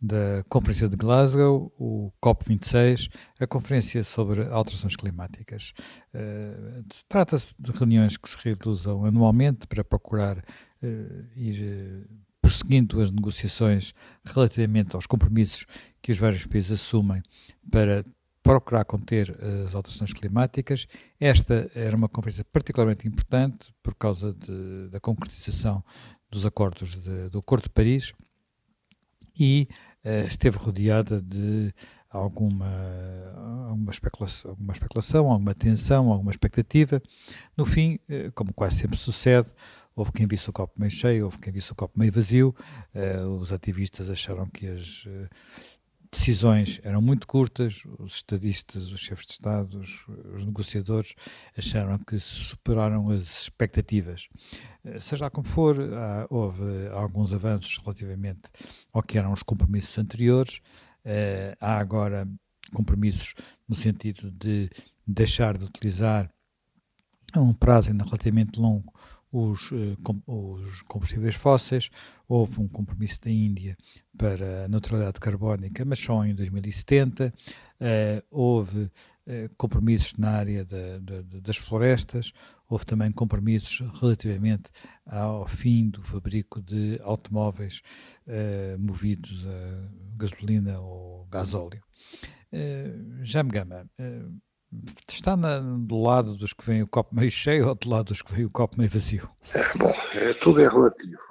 da Conferência de Glasgow, o COP26, a Conferência sobre Alterações Climáticas. Uh, Trata-se de reuniões que se realizam anualmente para procurar uh, ir uh, prosseguindo as negociações relativamente aos compromissos que os vários países assumem para procurar conter as alterações climáticas. Esta era uma conferência particularmente importante por causa de, da concretização dos acordos de, do Acordo de Paris e esteve rodeada de alguma, alguma, especulação, alguma especulação, alguma tensão, alguma expectativa. No fim, uh, como quase sempre sucede, houve quem visse o copo meio cheio, houve quem visse o copo meio vazio. Uh, os ativistas acharam que as decisões eram muito curtas, os estadistas, os chefes de Estado, os, os negociadores acharam que superaram as expectativas. Eh, seja como for, há, houve alguns avanços relativamente ao que eram os compromissos anteriores, uh, há agora compromissos no sentido de deixar de utilizar a um prazo ainda relativamente longo os, eh, os, combustíveis fósseis. Houve um compromisso da Índia para a neutralidade carbónica, mas só em 2070. Uh, eh, houve uh, compromissos na área da, da, das florestas. Houve também compromissos relativamente ao fim do fabrico de automóveis uh, movidos a gasolina ou gasóleo. Já me gama está na, do lado dos que vêm o copo meio cheio ou do lado dos que vêm o copo meio vazio? É, bom, é, tudo é relativo.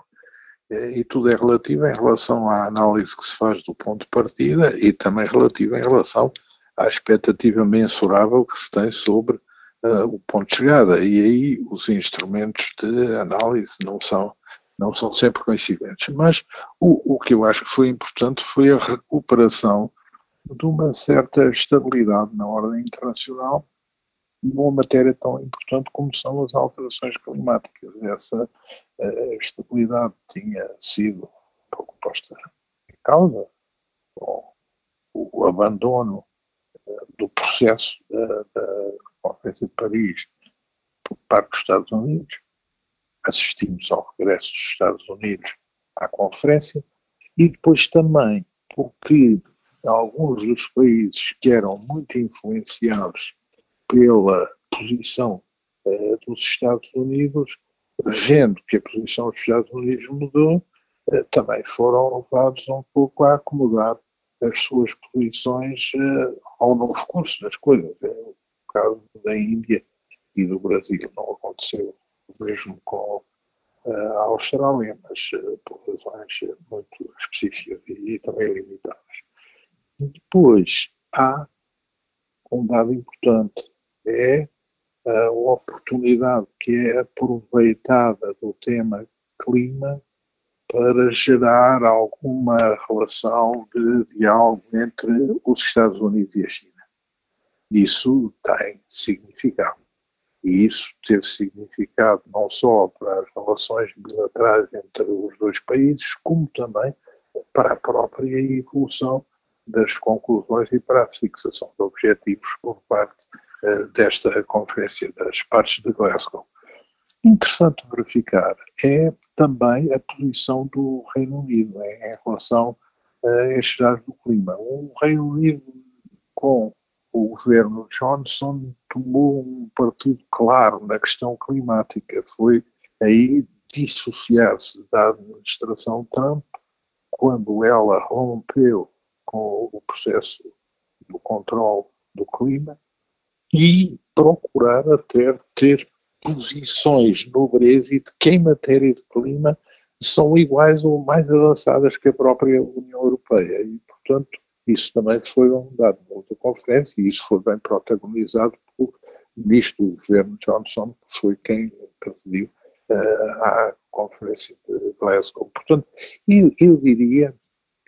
É, e tudo é relativo em relação à análise que se faz do ponto de partida e também relativo em relação à expectativa mensurável que se tem sobre uh, o ponto de chegada. E aí os instrumentos de análise não são, não são sempre coincidentes. Mas o, o que eu acho que foi importante foi a recuperação de uma certa estabilidade na ordem internacional numa matéria tão importante como são as alterações climáticas. Essa uh, estabilidade tinha sido pouco posta em causa com o, abandono uh, do processo uh, da Conferência de Paris por parte dos Estados Unidos. Assistimos ao regresso dos Estados Unidos à Conferência e depois também porque alguns dos países que eram muito influenciados pela posição eh, dos Estados Unidos, vendo que a posição dos Estados Unidos mudou, eh, também foram levados um pouco a acomodar as suas posições eh, ao novo curso das coisas. É o caso da Índia e do Brasil. Não aconteceu o mesmo com a Austrália, mas por razões muito específicas e também limitadas. Depois, há um dado importante, é a oportunidade que é aproveitada do tema clima para gerar alguma relação de diálogo entre os Estados Unidos e a China. Isso tem significado. E isso teve significado não só para as relações bilaterais entre os dois países, como também para a própria evolução das conclusões e para a fixação de objetivos por parte uh, desta Conferência das Partes de Glasgow. Interessante verificar é também a posição do Reino Unido em, em relação a estes dados do clima. O Reino Unido, com o governo Johnson, tomou um partido claro na questão climática. Foi aí dissociar-se da administração Trump quando ela rompeu com o processo do controle do clima e procurar até ter posições no Brexit que em matéria de clima são iguais ou mais avançadas que a própria União Europeia e, portanto, isso também foi um dado na outra conferência e isso foi bem protagonizado pelo ministro do governo Johnson, que foi quem precediu uh, à conferência de Glasgow. Portanto, eu, eu diria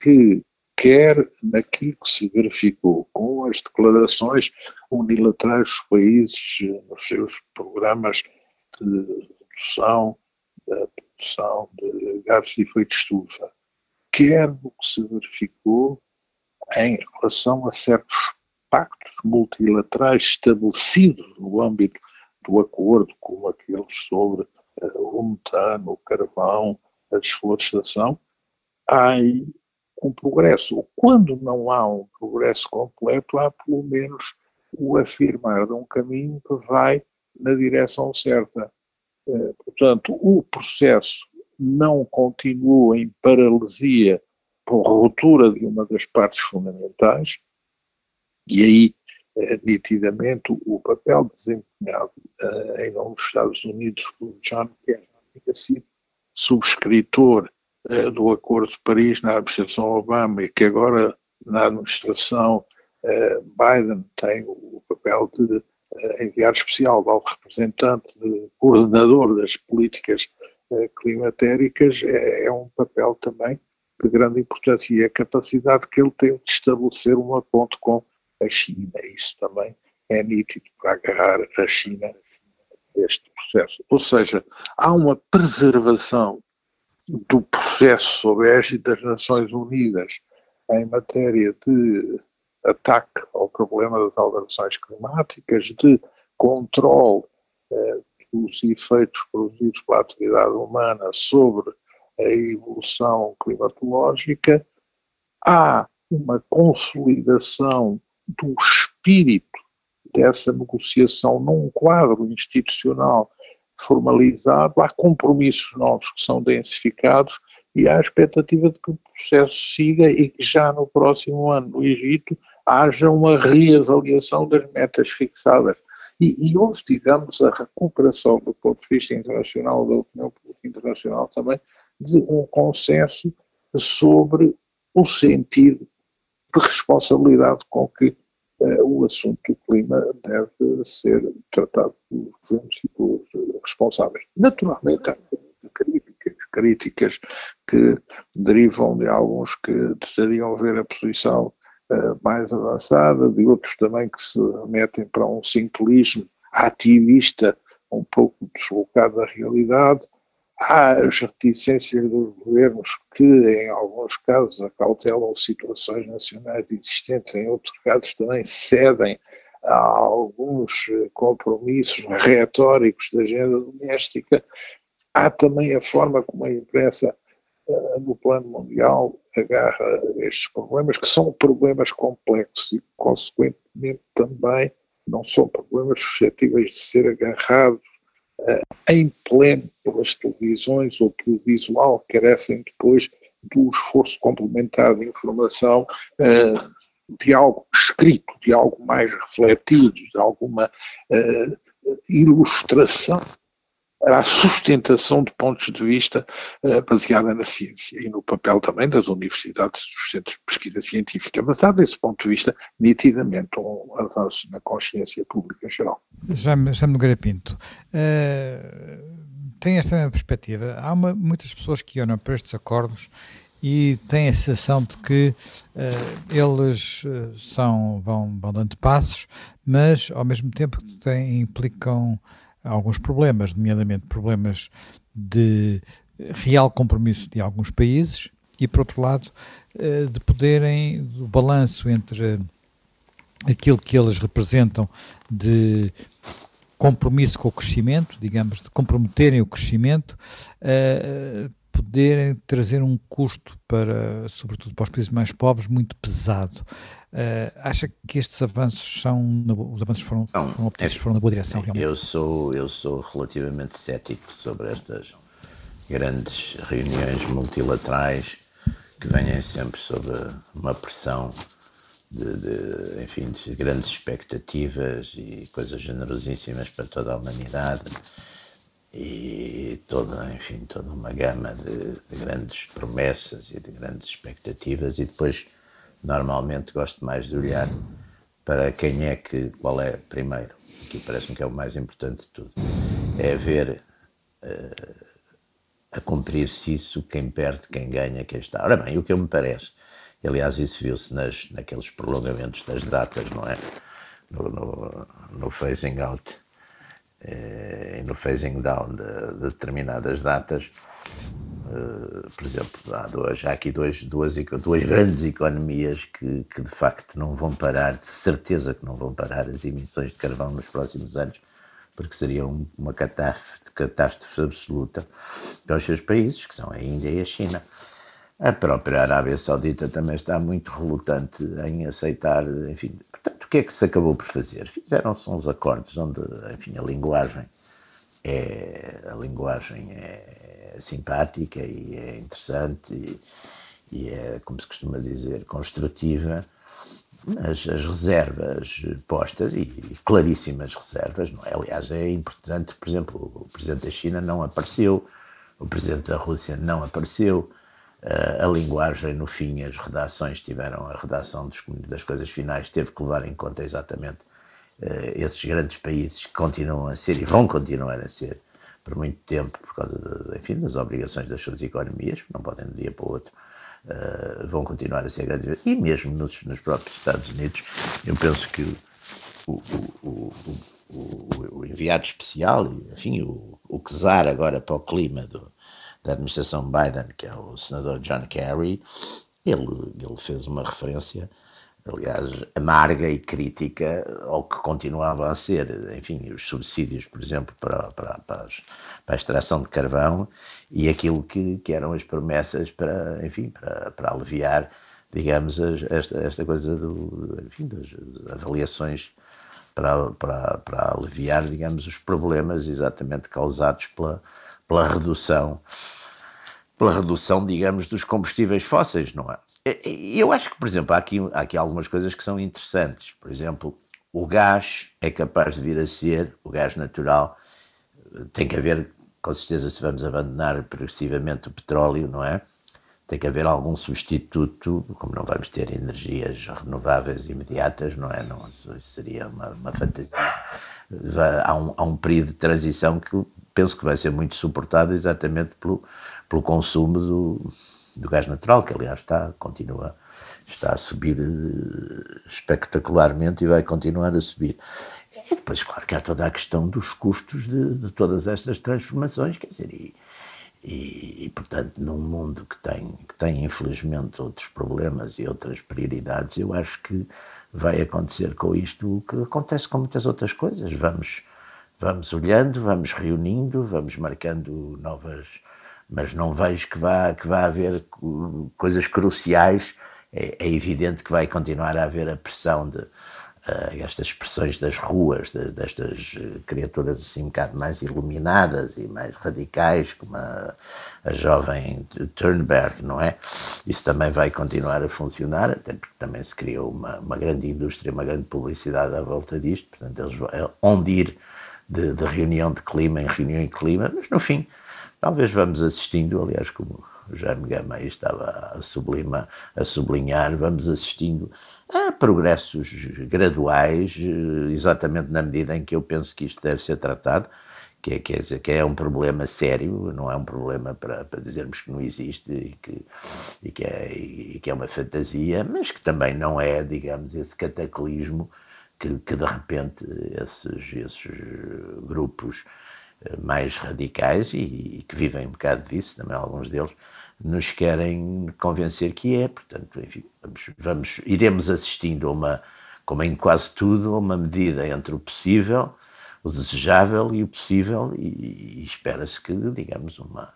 que quer naquilo que se verificou com as declarações unilaterais dos países nos seus programas de redução da produção de gases de efeito estufa, quer no que se verificou em relação a certos pactos multilaterais estabelecidos no âmbito do acordo, como aqueles sobre uh, o metano, o carvão, a desflorestação, há aí um progresso. Quando não há um progresso completo, há pelo menos o afirmar de um caminho que vai na direção certa. Uh, portanto, o processo não continua em paralisia por ruptura de uma das partes fundamentais, e aí, eh, nitidamente, o papel desempenhado eh, em nome dos Estados Unidos por John Kerry tinha sido subscritor eh, do Acordo de Paris na administração Obama e que agora na administração Biden tem o papel de enviado especial ao representante, de coordenador das políticas climatéricas, é, é um papel também de grande importância e a capacidade que ele tem de estabelecer uma ponte com a China. Isso também é nítido para agarrar a China este processo. Ou seja, há uma preservação do processo sob a égide das Nações Unidas em matéria de ataque ao problema das alterações climáticas, de controle eh, dos efeitos produzidos pela atividade humana sobre a evolução climatológica, há uma consolidação do espírito dessa negociação num quadro institucional formalizado, há compromissos novos que são densificados e há a expectativa de que o processo siga e que já no próximo ano no Egito haja uma reavaliação das metas fixadas. E, e houve, digamos, a recuperação do ponto de vista internacional, da opinião pública internacional também, de um consenso sobre o sentido de responsabilidade com que o assunto do clima deve ser tratado pelos governos e pelos responsáveis. Naturalmente, há críticas, críticas que derivam de alguns que desejariam ver a posição uh, mais avançada, de outros também que se metem para um simplismo ativista um pouco deslocado da realidade, As reticências dos governos que, em alguns casos, acautelam situações nacionais existentes, em outros casos também cedem a alguns compromissos retóricos da agenda doméstica. Há também a forma como a imprensa uh, no plano mundial agarra estes problemas, que são problemas complexos e, consequentemente, também não são problemas suscetíveis de ser agarrados em pleno pelas televisões ou pelo visual, carecem depois do esforço complementar de informação uh, de algo escrito, de algo mais refletido, de alguma uh, ilustração para a sustentação de pontos de vista uh, baseada na ciência e no papel também das universidades, dos centros de pesquisa científica. Mas há desse ponto de vista, nitidamente, um avanço na consciência pública em geral. Já me, já Pinto, uh, tem esta mesma perspectiva. Há uma, muitas pessoas que olham para estes acordos e têm a sensação de que uh, eles são, vão, vão dando passos, mas ao mesmo tempo têm, implicam alguns problemas, nomeadamente problemas de real compromisso de alguns países e, por outro lado, eh, de poderem, do balanço entre aquilo que eles representam de compromisso com o crescimento, digamos, de comprometerem o crescimento, uh, poderem trazer um custo para, sobretudo para os países mais pobres, muito pesado. Uh, acha que estes avanços são, os avanços foram, Não, foram obtidos, é, foram na boa direção realmente? Eu sou, eu sou relativamente cético sobre estas grandes reuniões multilaterais que vêm sempre sob uma pressão de, de, enfim, de grandes expectativas e coisas generosíssimas para toda a humanidade e toda, enfim, toda uma gama de, de grandes promessas e de grandes expectativas e depois normalmente gosto mais de olhar para quem é que, qual é primeiro, que parece-me que é o mais importante de tudo, é ver uh, a cumprir-se isso quem perde, quem ganha, quem está. Ora bem, o que eu me parece Aliás, isso viu-se naqueles prolongamentos das datas, não é? No, no, no phasing out e no phasing down de, de determinadas datas. Uh, por exemplo, há, há aqui dois, duas, duas grandes economias que, que de facto não vão parar, de certeza que não vão parar as emissões de carvão nos próximos anos, porque seria uma catástrofe, catástrofe absoluta para os seus países, que são a Índia e a China. A própria Arábia Saudita também está muito relutante em aceitar, enfim, portanto, que é que se acabou por fazer? Fizeram-se uns acordos onde, enfim, a linguagem é, a linguagem é simpática e é interessante e, e é, como se costuma dizer, construtiva, mas as reservas postas, e, e, claríssimas reservas, não é? Aliás, é importante, por exemplo, o Presidente da China não apareceu, o Presidente da Rússia não apareceu, a linguagem, no fim, as redações tiveram, a redação dos, das coisas finais teve que levar em conta exatamente uh, esses grandes países que continuam a ser e vão continuar a ser por muito tempo, por causa das, enfim, das obrigações das suas economias, não podem de um dia para o outro, uh, vão continuar a ser grandes. E mesmo nos, nos, próprios Estados Unidos, eu penso que o, o, o, o enviado especial, enfim, o, o czar agora para o clima do, da administração Biden, que é o senador John Kerry, ele, ele fez uma referência, aliás, amarga e crítica ao que continuava a ser, enfim, os subsídios, por exemplo, para, para, para, as, para a extração de carvão e aquilo que, que eram as promessas para, enfim, para, para aliviar, digamos, esta, esta coisa do, enfim, das avaliações para, para, para aliviar, digamos, os problemas exatamente causados pela pela redução, pela redução, digamos, dos combustíveis fósseis, não é? Eu acho que, por exemplo, há aqui, há aqui algumas coisas que são interessantes. Por exemplo, o gás é capaz de vir a ser, o gás natural, tem que haver, com certeza, se vamos abandonar progressivamente o petróleo, não é? Tem que haver algum substituto, como não vamos ter energias renováveis imediatas, não é? Não, seria uma, uma fantasia. Há um, há um período de transição que penso que vai ser muito suportado exatamente pelo, pelo consumo do, do gás natural, que aliás está, continua, está a subir eh, espetacularmente e vai continuar a subir. E depois, claro que há toda a questão dos custos de, de todas estas transformações, quer dizer, e, e, e, portanto, num mundo que tem, que tem infelizmente outros problemas e outras prioridades, eu acho que vai acontecer com isto o que acontece com muitas outras coisas. Vamos vamos olhando, vamos reunindo, vamos marcando novas, mas não vejo que vá, que vá haver coisas cruciais. É, é evidente que vai continuar a haver a pressão de uh, estas expressões das ruas, de, destas criaturas assim um bocado mais iluminadas e mais radicais, como a, a jovem Turnberg, não é? Isso também vai continuar a funcionar, até porque também se criou uma, uma grande indústria, uma grande publicidade à volta disto, portanto, eles vão, é onde ir de, de, reunião de clima em reunião em clima, mas no fim, talvez vamos assistindo, aliás, como o Jaime aí estava a, sublima, a sublinhar, vamos assistindo a progressos graduais, eh, exatamente na medida em que eu penso que isto deve ser tratado, que é, quer dizer, que é um problema sério, não é um problema para, para dizermos que não existe e que, e, que é, e que é uma fantasia, mas que também não é, digamos, esse cataclismo que, que de repente esses, esses grupos eh, mais radicais e, e, que vivem um bocado disso, também alguns deles, nos querem convencer que é. Portanto, enfim, vamos, vamos, iremos assistindo a uma, como em quase tudo, a uma medida entre o possível, o desejável e o possível, e, e espera-se que, digamos, uma,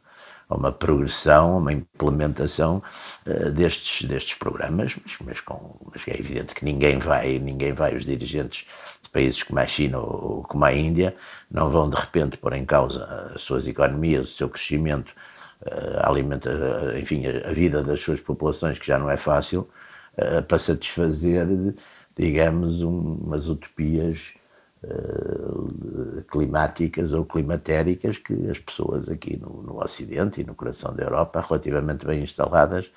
a uma progressão, a uma implementação uh, destes, destes programas, mas, mas, com, mas é evidente que ninguém vai, ninguém vai, os dirigentes de países como a China ou, ou como a Índia, não vão de repente pôr em causa as suas economias, o seu crescimento, uh, alimenta, uh, enfim, a, a, vida das suas populações, que já não é fácil, para satisfazer, digamos, um, umas utopias eh, climáticas ou climatéricas que as pessoas aqui no, no, Ocidente e no coração da Europa, relativamente bem instaladas,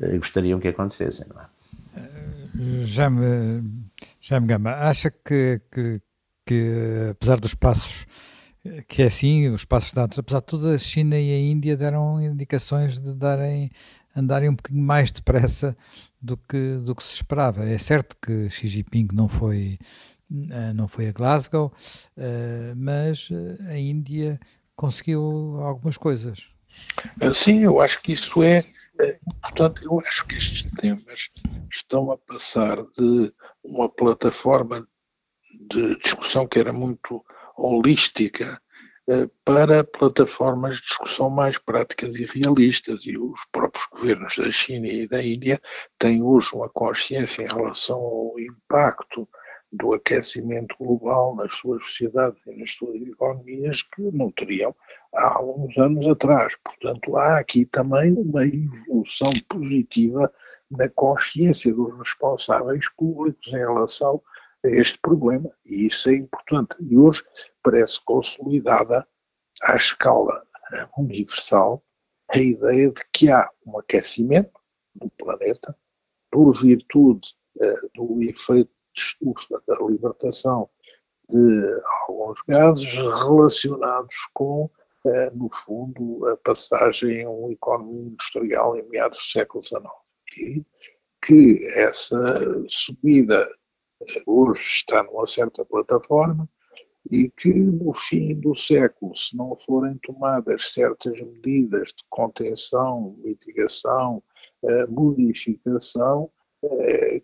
eh, gostariam que acontecessem, não é? Eh, já me, já me gama, acha que, que, que, apesar dos passos, que é assim, os passos dados, apesar de tudo, a China e a Índia deram indicações de darem andarem um bocadinho mais depressa do que, do que se esperava. É certo que Xi Jinping não foi, não foi a Glasgow, uh, mas a Índia conseguiu algumas coisas. Sim, eu acho que isso é Portanto, eu acho que estes temas estão a passar de uma plataforma de discussão que era muito holística para plataformas de discussão mais práticas e realistas. E os próprios governos da China e da Índia têm hoje uma consciência em relação ao impacto do aquecimento global nas suas sociedades e nas suas economias que não teriam há uns anos atrás. Portanto, há aqui também uma evolução positiva na consciência dos responsáveis públicos em relação a este problema. E isso é importante. E hoje parece consolidada à escala universal a ideia de que há um aquecimento do planeta por virtude uh, do efeito estufa da libertação de alguns gases relacionados com eh, no fundo, a passagem a uma economia industrial em meados do século XIX. E que essa subida eh, hoje está numa certa plataforma e que no fim do século, se não forem tomadas certas medidas de contenção, mitigação, eh, modificação,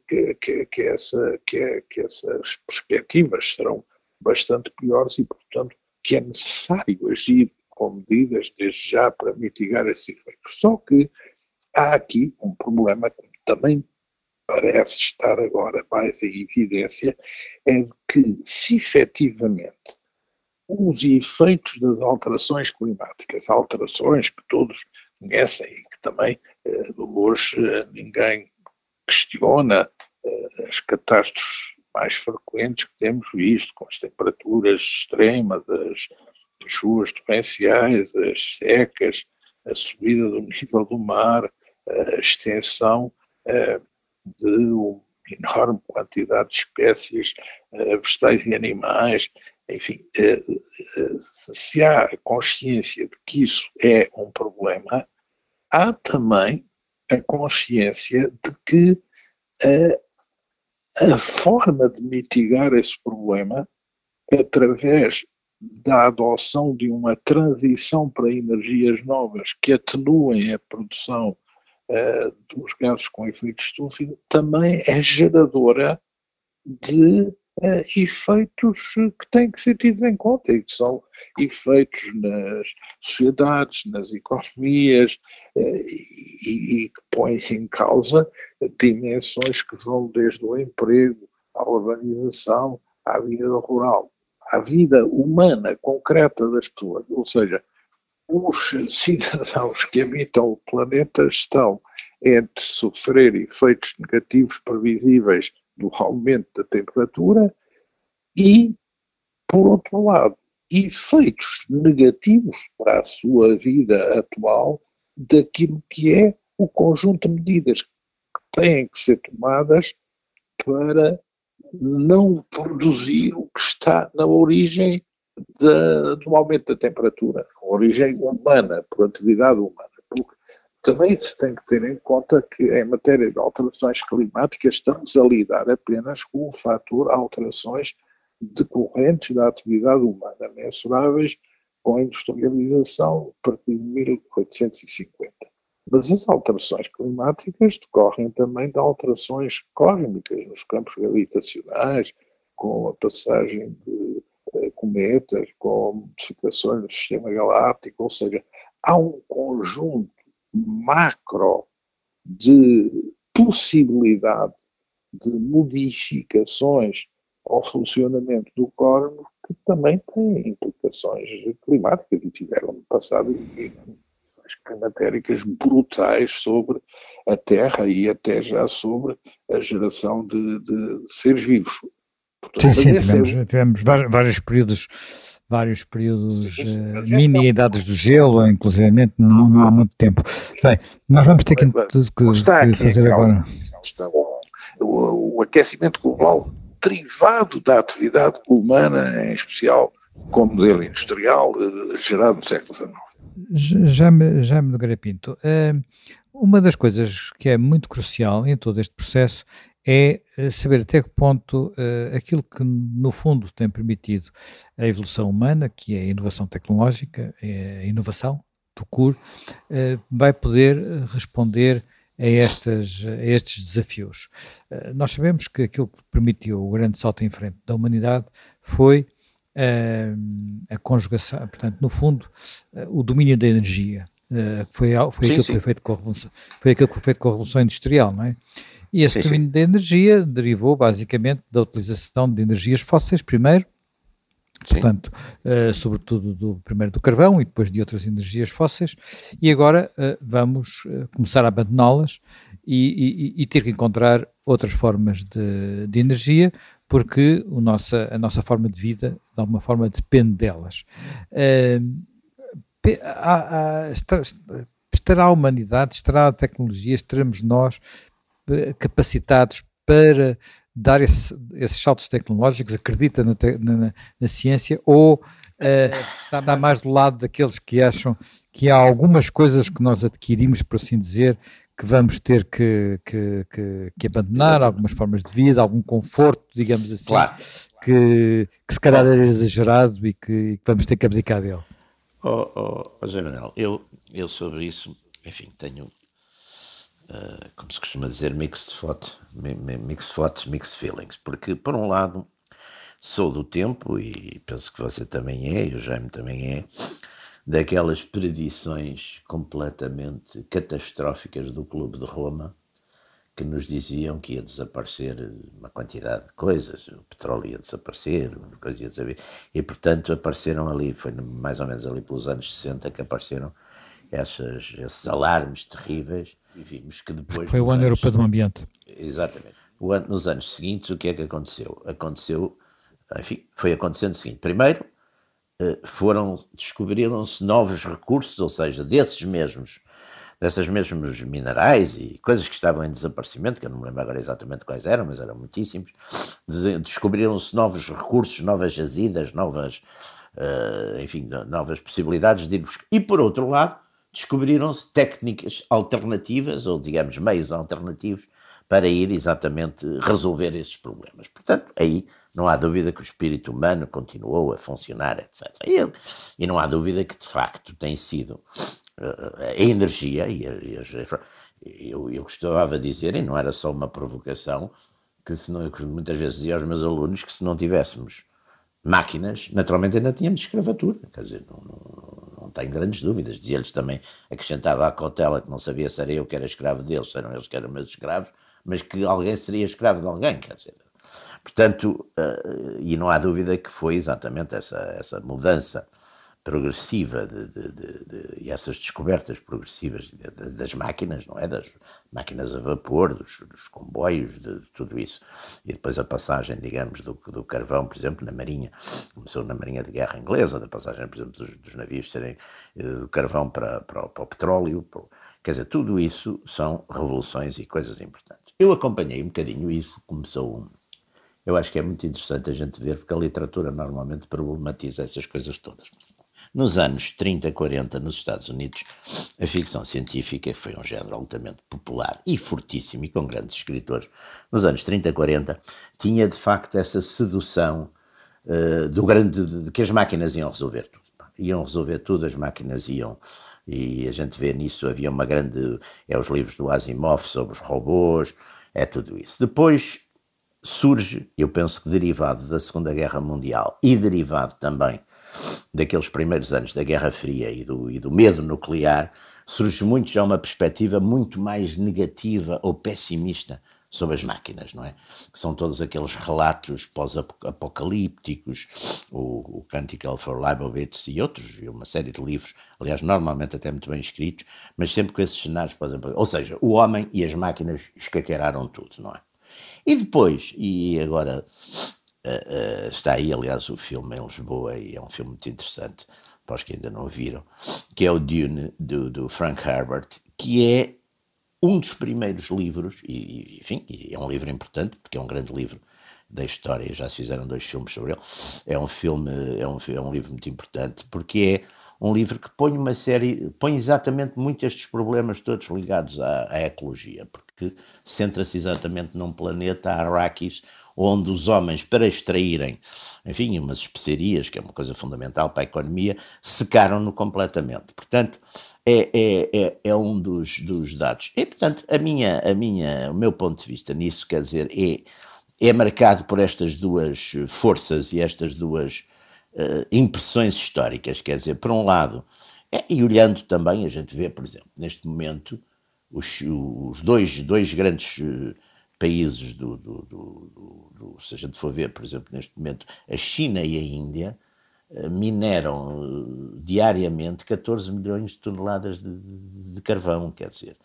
que, que, que, essa, que, que essas perspectivas serão bastante piores e, portanto, que é necessário agir com medidas desde já para mitigar esses efeitos. Só que há aqui um problema que também parece estar agora mais em evidência, é de que se efetivamente os efeitos das alterações climáticas, alterações que todos conhecem e que também eh, hoje eh, ninguém questiona eh, as catástrofes mais frequentes que temos visto, com as temperaturas extremas, as as chuvas torrenciais, as secas, a subida do nível do mar, a extensão eh, de uma enorme quantidade de espécies eh, vegetais e animais, enfim, se há consciência de que isso é um problema, há também a consciência de que a forma de mitigar esse problema através da adoção de uma transição para energias novas que atenuem a produção uh, dos gases com efeito estufa também é geradora de uh, efeitos que têm que ser tidos em conta e que são efeitos nas sociedades, nas economias uh, e, e, que põem em causa dimensões que vão desde o emprego à urbanização à vida rural. À vida humana concreta das pessoas, ou seja, os cidadãos que habitam o planeta estão entre sofrer efeitos negativos previsíveis do aumento da temperatura e, por outro lado, efeitos negativos para a sua vida atual daquilo que é o conjunto de medidas que têm que ser tomadas para não produzir o que está na origem de, do aumento da temperatura, origem humana, por atividade humana. Também se tem que ter em conta que em matéria de alterações climáticas estamos a lidar apenas com o fator alterações decorrentes da atividade humana, mensuráveis com a industrialização a partir de 1850. Mas as alterações climáticas decorrem também de alterações cósmicas nos campos gravitacionais, com a passagem de eh, cometas, com modificações no sistema galáctico, ou seja, há um conjunto macro de possibilidade de modificações ao funcionamento do cosmos que também têm implicações climáticas e tiveram no passado climatéricas brutais sobre a Terra e até já sobre a geração de, de seres vivos. Portanto, sim, sim, tivemos, é... tivemos vários, vários, períodos, vários períodos uh, mini idades do gelo, inclusive não, não há muito tempo. Bem, nós vamos ter que, que, que fazer agora. Está o, o aquecimento global derivado da atividade humana, em especial como modelo industrial uh, gerado no século XIX. Jaime, Jaime Nogueira Pinto, uh, uma das coisas que é muito crucial em todo este processo é eh, saber até que ponto uh, aquilo que, no fundo, tem permitido a evolução humana, que é a inovação tecnológica, é a inovação do CUR, uh, vai poder responder a, estas, a estes desafios. Uh, nós sabemos que aquilo que permitiu o grande salto em frente da humanidade foi a conjugação, portanto, no fundo, o domínio da energia. foi, foi, sim, aquilo sim. Que foi, feito com a revolução, foi aquilo que foi feito com a Revolução Industrial, não é? E esse domínio da energia derivou basicamente da utilização de energias fósseis primeiro, Sim. portanto, uh, sobretudo do primeiro do carvão e depois de outras energias fósseis, e agora uh, vamos uh, começar a abandoná-las e, e, e, ter que encontrar outras formas de, de energia, porque o nossa, a nossa forma de vida, de alguma forma, depende delas. Há, há, estará a humanidade, estará a tecnologia, estaremos nós capacitados para dar esse, esses saltos tecnológicos, acredita na, na, na ciência ou uh, está mais do lado daqueles que acham que há algumas coisas que nós adquirimos, por assim dizer, que vamos ter que, que, que, que abandonar, Exatamente. algumas formas de vida, algum conforto, digamos assim, claro. que, que se calhar era exagerado e que, que vamos ter que abdicar dele. Oh, oh, oh José Manuel, eu, eu sobre isso, enfim, tenho uh, como se costuma dizer, mixed, thought, mixed thoughts, mixed feelings. Porque, por um lado, sou do tempo, e penso que você também é, e o Jaime também é, daquelas predições completamente catastróficas do Clube de Roma, que nos diziam que ia desaparecer uma quantidade de coisas, o petróleo ia desaparecer, coisa ia desaparecer, e portanto apareceram ali, foi mais ou menos ali pelos anos 60 que apareceram essas, esses alarmes terríveis e vimos que depois. Foi o ano europeu do ambiente. Exatamente. O ano, nos anos seguintes, o que é que aconteceu? Aconteceu, enfim, foi acontecendo o seguinte: primeiro, eh, foram, descobriram-se novos recursos, ou seja, desses mesmos, dessas mesmos minerais e coisas que estavam em desaparecimento, que eu não me lembro agora exatamente quais eram, mas eram muitíssimos, descobriram-se novos recursos, novas jazidas, novas, uh, enfim, novas possibilidades de ir buscar. E por outro lado, descobriram-se técnicas alternativas, ou digamos meios alternativos, para ir exatamente resolver esses problemas. Portanto, aí não há dúvida que o espírito humano continuou a funcionar, etc. E, não há dúvida que, de facto, tem sido uh, a energia, e eu, eu costumava dizer, e não era só uma provocação, que, se não, que muitas vezes dizia aos meus alunos que se não tivéssemos máquinas, naturalmente ainda tínhamos escravatura, quer dizer, não, não, não tenho grandes dúvidas. Dizia-lhes também, acrescentava à cautela que não sabia se era eu que era escravo deles, se eram eles que eram meus escravos, mas que alguém seria escravo de alguém, quer dizer. Portanto, uh, e não há dúvida que foi exatamente essa, essa mudança progressiva de, de, de, e essas descobertas progressivas das máquinas, não é? Das máquinas a vapor, dos, dos comboios, de, tudo isso. E depois a passagem, digamos, do, do, carvão, por exemplo, na Marinha, começou na Marinha de Guerra Inglesa, da passagem, por exemplo, dos, dos navios serem eh, do carvão para, para, para o petróleo. Para, quer dizer, tudo isso são revoluções e coisas importantes. Eu acompanhei um bocadinho isso, começou eu acho que é muito interessante a gente ver, porque a literatura normalmente problematiza essas coisas todas. Nos anos 30, 40, nos Estados Unidos, a ficção científica foi um género altamente popular e fortíssimo, e com grandes escritores. Nos anos 30, 40, tinha de facto essa sedução uh, do grande, de que as máquinas iam resolver tudo. Iam resolver tudo, as máquinas iam. E a gente vê nisso, havia uma grande. É os livros do Asimov sobre os robôs, é tudo isso. Depois surge, eu penso que derivado da Segunda Guerra Mundial e derivado também daqueles primeiros anos da Guerra Fria e do, e do medo nuclear, surge muito já uma perspectiva muito mais negativa ou pessimista sobre as máquinas, não é? Que são todos aqueles relatos pós-apocalípticos, o, o Canticle for Leibowitz e outros, e uma série de livros, aliás, normalmente até muito bem escritos, mas sempre com esses cenários pós-apocalípticos. Ou seja, o homem e as máquinas escaqueiraram tudo, não é? E depois, e agora Uh, uh, está aí, aliás, o filme em Lisboa e é um filme muito interessante para os que ainda não viram, que é o Dune do, do Frank Herbert, que é um dos primeiros livros, e, enfim, é um livro importante, porque é um grande livro da história, já se fizeram dois filmes sobre ele. É um filme, é um, é um livro muito importante, porque é um livro que põe uma série, põe exatamente muitos destes problemas todos ligados à, à ecologia, porque centra-se exatamente num planeta Arrakis, onde os homens, para extraírem, enfim, umas especiarias, que é uma coisa fundamental para a economia, secaram-no completamente. Portanto, é, é, é, é, um dos, dos dados. E, portanto, a minha, a minha, o meu ponto de vista nisso, quer dizer, é, é marcado por estas duas forças e estas duas uh, impressões históricas, quer dizer, por um lado, é, e olhando também, a gente vê, por exemplo, neste momento, os, os dois, dois grandes uh, países do, do, do, do, se a gente for ver, por exemplo, neste momento, a China e a Índia, uh, mineram diariamente 14 milhões de toneladas de, de carvão, quer dizer.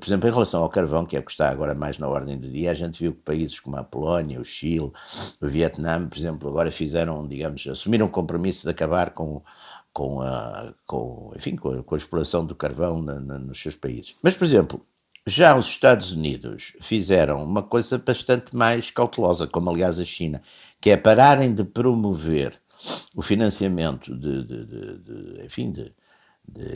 por exemplo, em relação ao carvão, que é o que está agora mais na ordem do dia, a gente viu que países como a Polónia, o Chile, o Vietnã, por exemplo, agora fizeram, digamos, assumiram o compromisso de acabar com com a, com, enfim, com a, com a exploração do carvão na, na, nos seus países. Mas, por exemplo, já os Estados Unidos fizeram uma coisa bastante mais cautelosa, como aliás a China, que é pararem de promover o financiamento de, de, de, de enfim, de,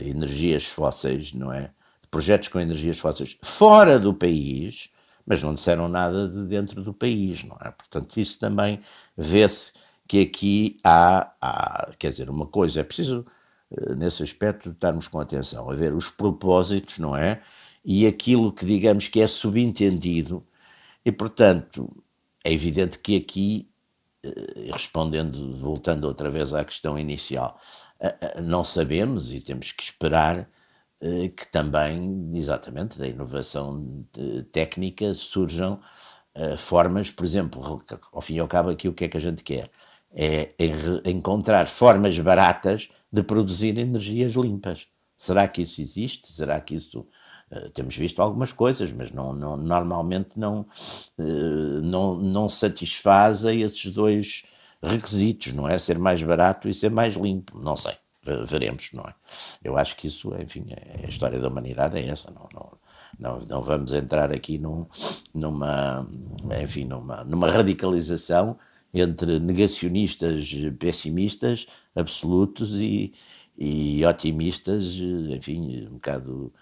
energias fósseis, não é? De projetos com energias fósseis fora do país, mas não disseram nada de dentro do país, não é? Portanto, isso também vê-se que aqui há, há, quer dizer, uma coisa, é preciso, eh, nesse aspecto, estarmos com atenção, a ver os propósitos, não é? E aquilo que digamos que é subentendido, e portanto, é evidente que aqui, eh, respondendo, voltando outra vez à questão inicial, eh, não sabemos e temos que esperar que também, exatamente, da inovação técnica surjam formas, por exemplo, ao fim e ao cabo, aqui o que é que a gente quer? É encontrar formas baratas de produzir energias limpas. Será que isso existe? Será que isso. Uh, temos visto algumas coisas, mas não, não normalmente não, uh, não, não satisfazem esses dois requisitos, não é? Ser mais barato e ser mais limpo. Não sei, veremos, não é? Eu acho que isso, enfim, é, a história da humanidade é essa, não, não, não, não vamos entrar aqui num, numa, enfim, numa, numa radicalização entre negacionistas pessimistas absolutos e, e otimistas, enfim, um bocado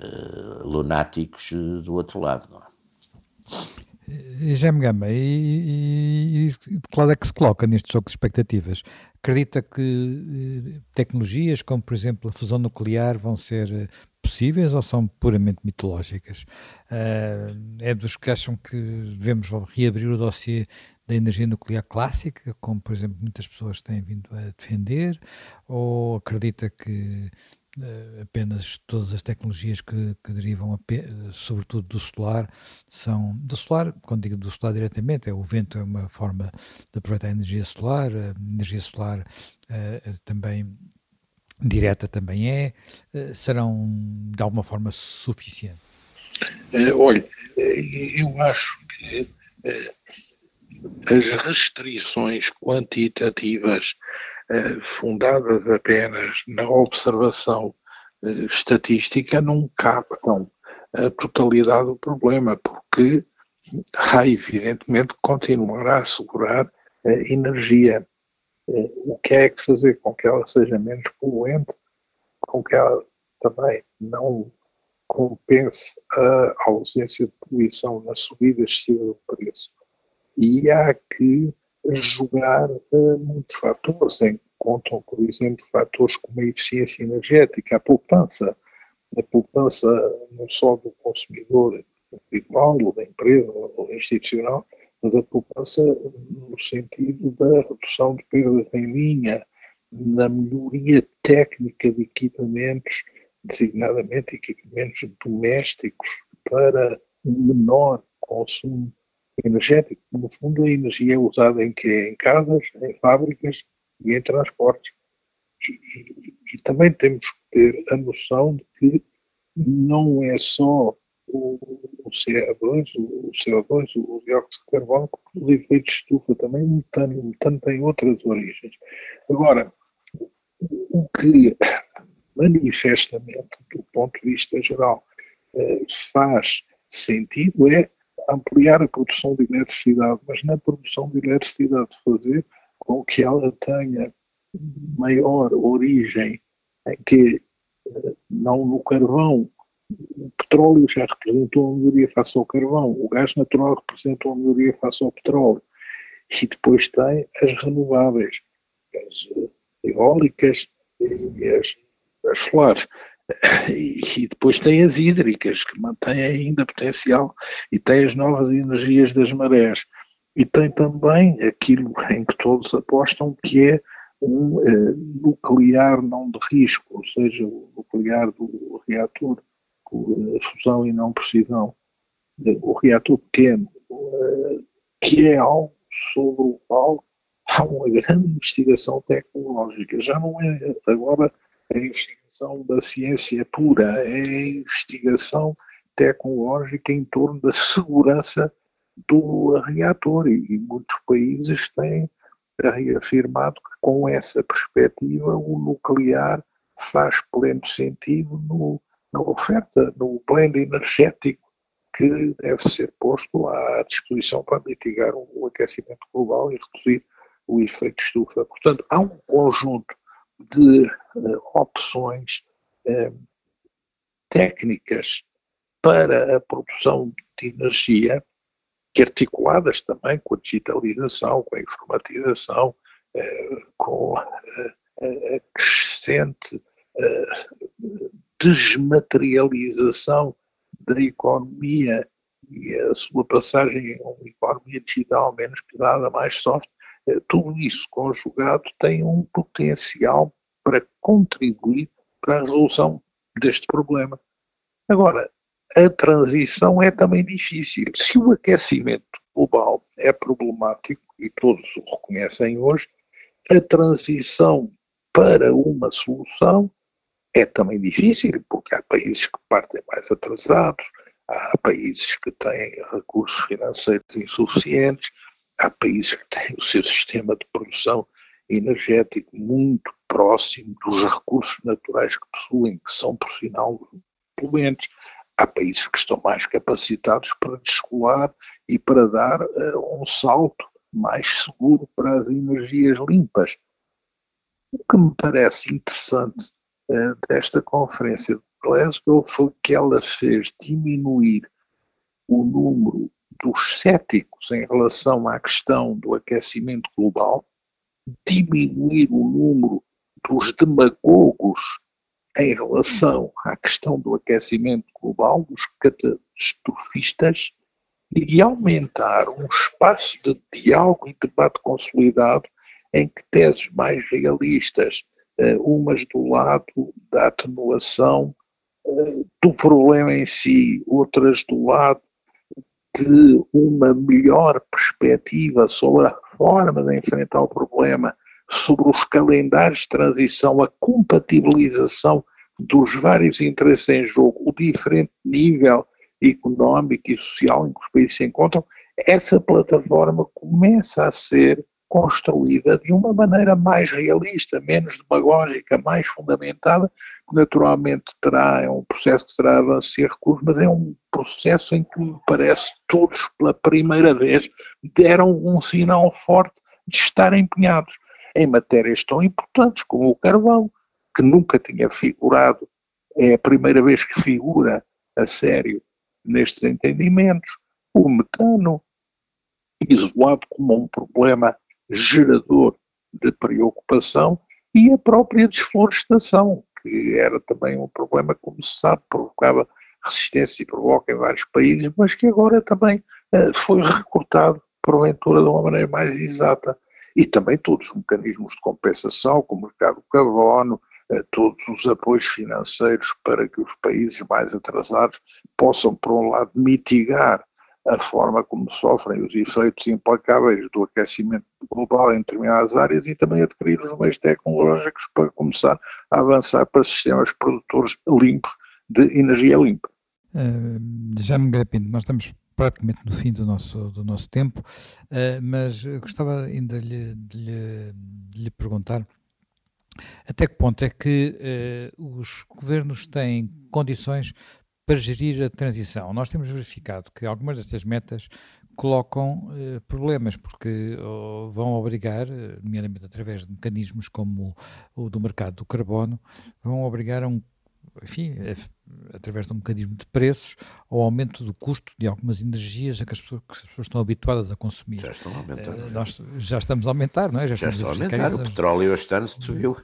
uh, lunáticos do outro lado. Não é? Jaime Gama, e, e, e claro é que se coloca neste jogo de expectativas. Acredita que eh, tecnologias como, por exemplo, a fusão nuclear vão ser eh, possíveis ou são puramente mitológicas? Uh, é dos que acham que devemos reabrir o dossiê da energia nuclear clássica, como por exemplo muitas pessoas têm vindo a defender, ou acredita que uh, apenas todas as tecnologias que, que derivam, sobretudo do solar, são do solar, quando digo do solar diretamente, é o vento é uma forma de aproveitar a energia solar, a energia solar uh, também direta também é, serão de alguma forma suficientes? olha, eu acho que as restrições quantitativas eh, fundadas apenas na observação eh, estatística não captam a totalidade do problema, porque há evidentemente continuará a assegurar a energia. Eh, o que é que fazer com que ela seja menos poluente, com que ela também não compense a ausência de poluição na subida excessiva do preço e há que jogar uh, muitos fatores, em que contam, por exemplo, fatores como a eficiência energética, a poupança, a poupança não só do consumidor individual, ou da empresa, ou institucional, mas a poupança no sentido da redução de perdas em linha, na melhoria técnica de equipamentos, designadamente equipamentos domésticos, para menor consumo energético. No fundo, a energia é usada em que Em casas, em fábricas e em transportes. E, e, e, também temos que ter a noção de que não é só o, o CO2, o, CO2, o dióxido de carbono, que os efeitos de estufa também, o metano, o metano tem outras origens. Agora, o que manifestamente, do ponto de vista geral, eh, faz sentido é ampliar a produção de eletricidade, mas na produção de eletricidade fazer com que ela tenha maior origem em que não no carvão, o petróleo já representou uma melhoria face ao carvão, o gás natural representou uma melhoria face ao petróleo, e depois tem as renováveis, as eólicas e as, as solares. E, depois tem as hídricas, que mantêm ainda potencial, e tem as novas energias das marés. E tem também aquilo em que todos apostam, que é um eh, nuclear não de risco, ou seja, o nuclear do reator, por fusão e não precisão, o reator pequeno, eh, que é algo sobre o qual há uma grande investigação tecnológica. Já não é agora a investigação da ciência pura, é a investigação tecnológica em torno da segurança do reator e, e muitos países têm reafirmado que com essa perspectiva o nuclear faz pleno sentido no, na oferta, no plano energético que deve ser posto à disposição para mitigar o aquecimento global e reduzir o efeito estufa. Portanto, há um conjunto de uh, opções uh, técnicas para a produção de energia que articuladas também com a digitalização, com a informatização, eh, com a crescente desmaterialização da economia e a sua passagem a uma economia digital menos pesada, mais soft, eh, tudo isso conjugado tem um potencial para contribuir para a resolução deste problema. Agora, a transição é também difícil. Se o aquecimento global é problemático, e todos o reconhecem hoje, a transição para uma solução é também difícil, porque há países que partem mais atrasados, há países que têm recursos financeiros insuficientes, há países que têm o seu sistema de produção energético muito próximo dos recursos naturais que possuem, que são, por sinal, poluentes. Há países que estão mais capacitados para descolar e para dar uh, um salto mais seguro para as energias limpas. O que me parece interessante uh, desta conferência de Glasgow foi que ela fez diminuir o número dos céticos em relação à questão do aquecimento global, diminuir o número dos demagogos em relação à questão do aquecimento global, dos catastrofistas, e aumentar um espaço de diálogo e debate consolidado em que teses mais realistas, eh, umas do lado da atenuação eh, do problema em si, outras do lado de uma melhor perspectiva sobre a forma de enfrentar o problema, sobre os calendários de transição, a compatibilização dos vários interesses em jogo, o diferente nível económico e social em que os países se encontram, essa plataforma começa a ser construída de uma maneira mais realista, menos demagógica, mais fundamentada, que naturalmente terá, é um processo que terá avanços e recursos, mas é um processo em que me parece todos pela primeira vez deram um sinal forte de estar empenhados em matérias tão importantes como o carvão, que nunca tinha figurado, é a primeira vez que figura a sério nestes entendimentos, o metano, isolado como um problema gerador de preocupação, e a própria desflorestação, que era também um problema, como se sabe, provocava resistência e provoca em vários países, mas que agora também uh, foi recortado, porventura, de uma maneira mais exata. E também todos os mecanismos de compensação, como o mercado do carbono, uh, todos os apoios financeiros para que os países mais atrasados possam, por um lado, mitigar a forma como sofrem os efeitos implacáveis do aquecimento global em determinadas áreas e também adquirir os meios tecnológicos para começar a avançar para sistemas produtores limpos de energia limpa. Uh, me Pinto, nós estamos praticamente no fim do nosso, do nosso tempo, uh, mas gostava ainda de lhe, de lhe, de lhe perguntar até que ponto é que uh, os governos têm condições para gerir a transição. Nós temos verificado que algumas destas metas, colocam problemas, porque vão obrigar, nomeadamente através de mecanismos como o, o do mercado do carbono, vão obrigar a um enfim, através de um mecanismo de preços, ao aumento do custo de algumas energias a que as pessoas, que as pessoas estão habituadas a consumir. Já estão a aumentar. Uh, nós já estamos a aumentar, não é? Já, já estão a aumentar. O petróleo este ano subiu.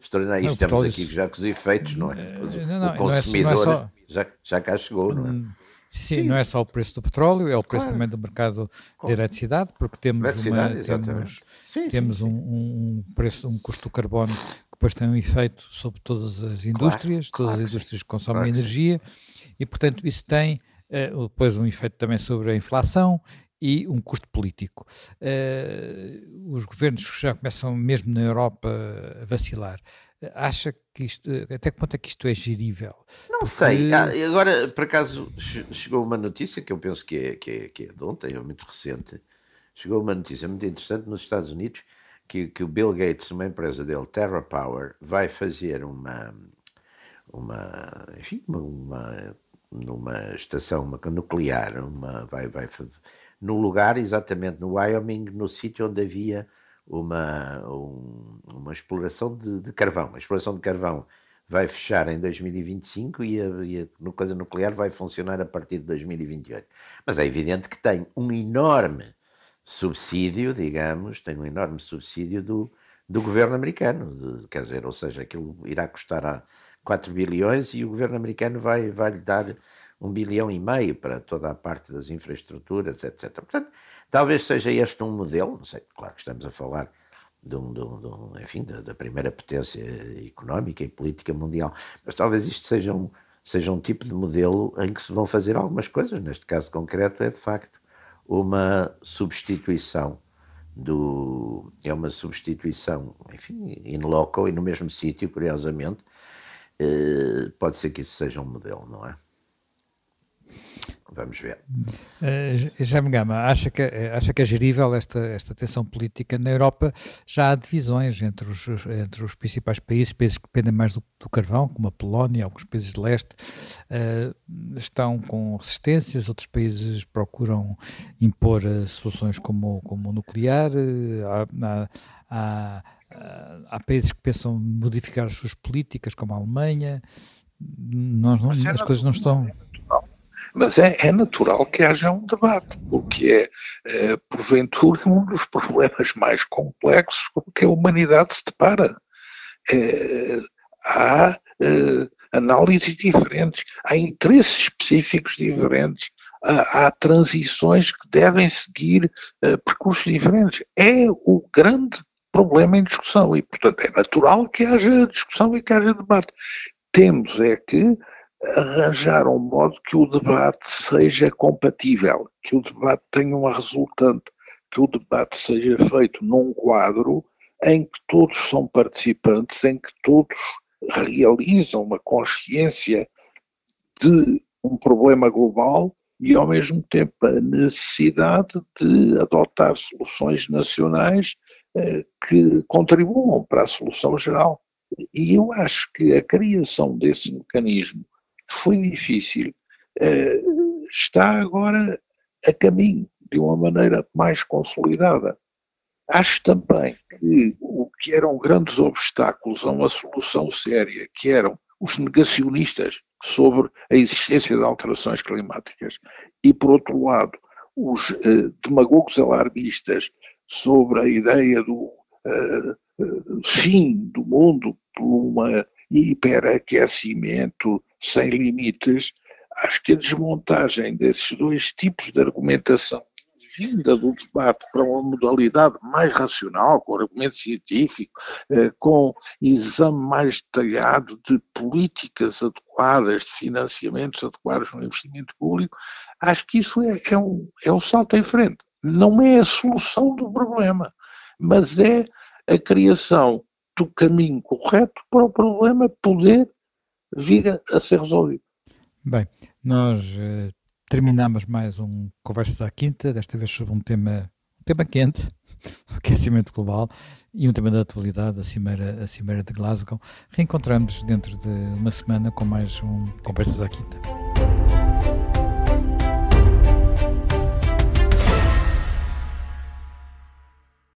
Extraordinário. Isto estamos aqui já com os efeitos, não é? O, não, não, o consumidor não é, não é só... já, já cá chegou, não é? Hum, sim, sim, sim, não é só o preço do petróleo, é o preço claro. também do mercado de eletricidade, porque temos, uma, temos, sim, temos um, um, preço, um custo do carbono depois tem um efeito sobre todas as indústrias, claro, todas claro as indústrias que consomem claro energia, e portanto isso tem uh, depois um efeito também sobre a inflação e um custo político. Uh, os governos já começam, mesmo na Europa, a vacilar. Acha que isto, até que ponto é que isto é gerível? Não Porque... sei. Ah, agora, por acaso, chegou uma notícia que eu penso que é, que é, que é de ontem, é muito recente. Chegou uma notícia muito interessante nos Estados Unidos que, que o Bill Gates, uma empresa dele, TerraPower, vai fazer uma, uma enfim, uma, numa estação uma nuclear, uma, vai, vai, no lugar exatamente no Wyoming, no sítio onde havia uma, um, uma exploração de, de, carvão. A exploração de carvão vai fechar em 2025 e a, e a coisa nuclear vai funcionar a partir de 2028. Mas é evidente que tem um enorme subsídio, digamos, tem um enorme subsídio do, do governo americano, de, quer dizer, ou seja, aquilo irá custar a 4 bilhões e o governo americano vai, vai lhe dar um bilhão e meio para toda a parte das infraestruturas, etc. Portanto, talvez seja este um modelo, não sei, claro que estamos a falar de um, de um, de um enfim, da, da, primeira potência económica e política mundial, mas talvez isto seja um, seja um tipo de modelo em que se vão fazer algumas coisas, neste caso concreto é de facto uma substituição do é uma substituição, enfim, in loco e no mesmo sítio, curiosamente, eh, pode ser que isso seja um modelo, não é? Vamos ver. Uh, Jaime Gama, acha que, acha que é gerível esta, esta tensão política? Na Europa já há divisões entre os, entre os principais países, países que dependem mais do, do carvão, como a Polónia, alguns países de leste, uh, estão com resistências, outros países procuram impor uh, soluções como, como o nuclear, há, há, há, países que pensam modificar as suas políticas, como a Alemanha, nós não, as coisas não estão mas é, é, natural que haja um debate, porque é, é, porventura, um dos problemas mais complexos com que a humanidade se depara. É, há é, análises diferentes, há interesses específicos diferentes, há, há transições que devem seguir é, percursos diferentes. É o grande problema em discussão e, portanto, é natural que haja discussão e que haja debate. Temos é que arranjar um modo que o debate seja compatível, que o debate tenha uma resultante, que o debate seja feito num quadro em que todos são participantes, em que todos realizam uma consciência de um problema global e, ao mesmo tempo, a necessidade de adotar soluções nacionais eh, que contribuam para a solução geral. E eu acho que a criação desse mecanismo foi difícil, uh, está agora a caminho de uma maneira mais consolidada. Acho também que o que eram grandes obstáculos a uma solução séria, que eram os negacionistas sobre a existência de alterações climáticas e, por outro lado, os uh, demagogos alarmistas sobre a ideia do uh, fim do mundo por uma hiperaquecimento sem limites, acho que a desmontagem desses dois tipos de argumentação vinda do debate para uma modalidade mais racional, com argumento científico, eh, com exame mais detalhado de políticas adequadas, de financiamentos adequados no investimento público, acho que isso é, é, um, é um salto em frente. Não é a solução do problema, mas é a criação do caminho correto para o problema poder vir a, ser resolvido. Bem, nós uh, terminamos mais um Conversas à Quinta, desta vez sobre um tema, um tema quente, aquecimento global, e um tema da atualidade, a Cimeira, a Cimeira de Glasgow. Reencontramos dentro de uma semana com mais um Conversas à Quinta.